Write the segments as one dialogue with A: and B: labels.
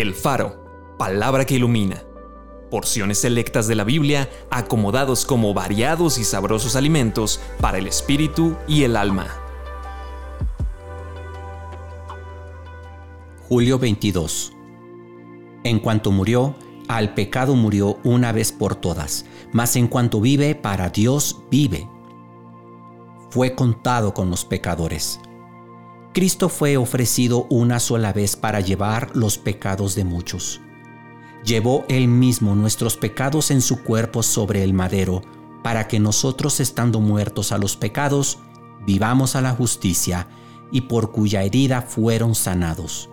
A: El Faro, palabra que ilumina. Porciones selectas de la Biblia acomodados como variados y sabrosos alimentos para el espíritu y el alma.
B: Julio 22. En cuanto murió, al pecado murió una vez por todas, mas en cuanto vive, para Dios vive. Fue contado con los pecadores. Cristo fue ofrecido una sola vez para llevar los pecados de muchos. Llevó él mismo nuestros pecados en su cuerpo sobre el madero, para que nosotros estando muertos a los pecados, vivamos a la justicia, y por cuya herida fueron sanados.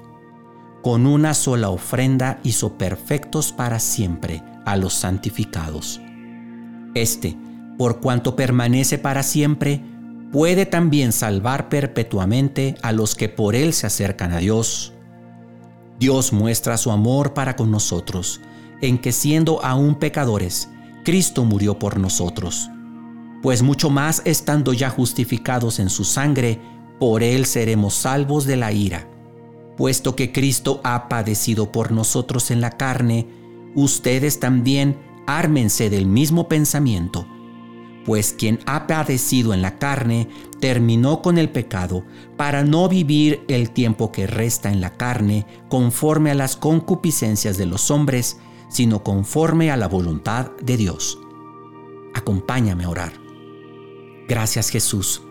B: Con una sola ofrenda hizo perfectos para siempre a los santificados. Este, por cuanto permanece para siempre, puede también salvar perpetuamente a los que por Él se acercan a Dios. Dios muestra su amor para con nosotros, en que siendo aún pecadores, Cristo murió por nosotros. Pues mucho más estando ya justificados en su sangre, por Él seremos salvos de la ira. Puesto que Cristo ha padecido por nosotros en la carne, ustedes también ármense del mismo pensamiento pues quien ha padecido en la carne terminó con el pecado para no vivir el tiempo que resta en la carne conforme a las concupiscencias de los hombres, sino conforme a la voluntad de Dios. Acompáñame a orar. Gracias Jesús,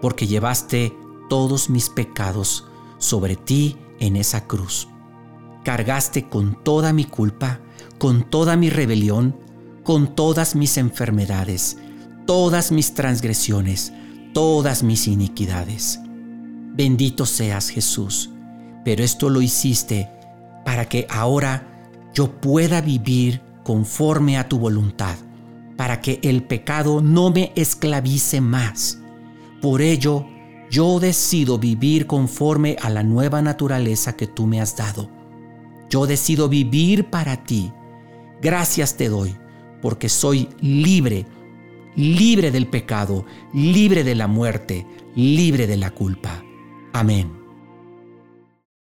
B: porque llevaste todos mis pecados sobre ti en esa cruz. Cargaste con toda mi culpa, con toda mi rebelión, con todas mis enfermedades, todas mis transgresiones, todas mis iniquidades. Bendito seas Jesús, pero esto lo hiciste para que ahora yo pueda vivir conforme a tu voluntad, para que el pecado no me esclavice más. Por ello, yo decido vivir conforme a la nueva naturaleza que tú me has dado. Yo decido vivir para ti. Gracias te doy, porque soy libre libre del pecado, libre de la muerte, libre de la culpa. Amén.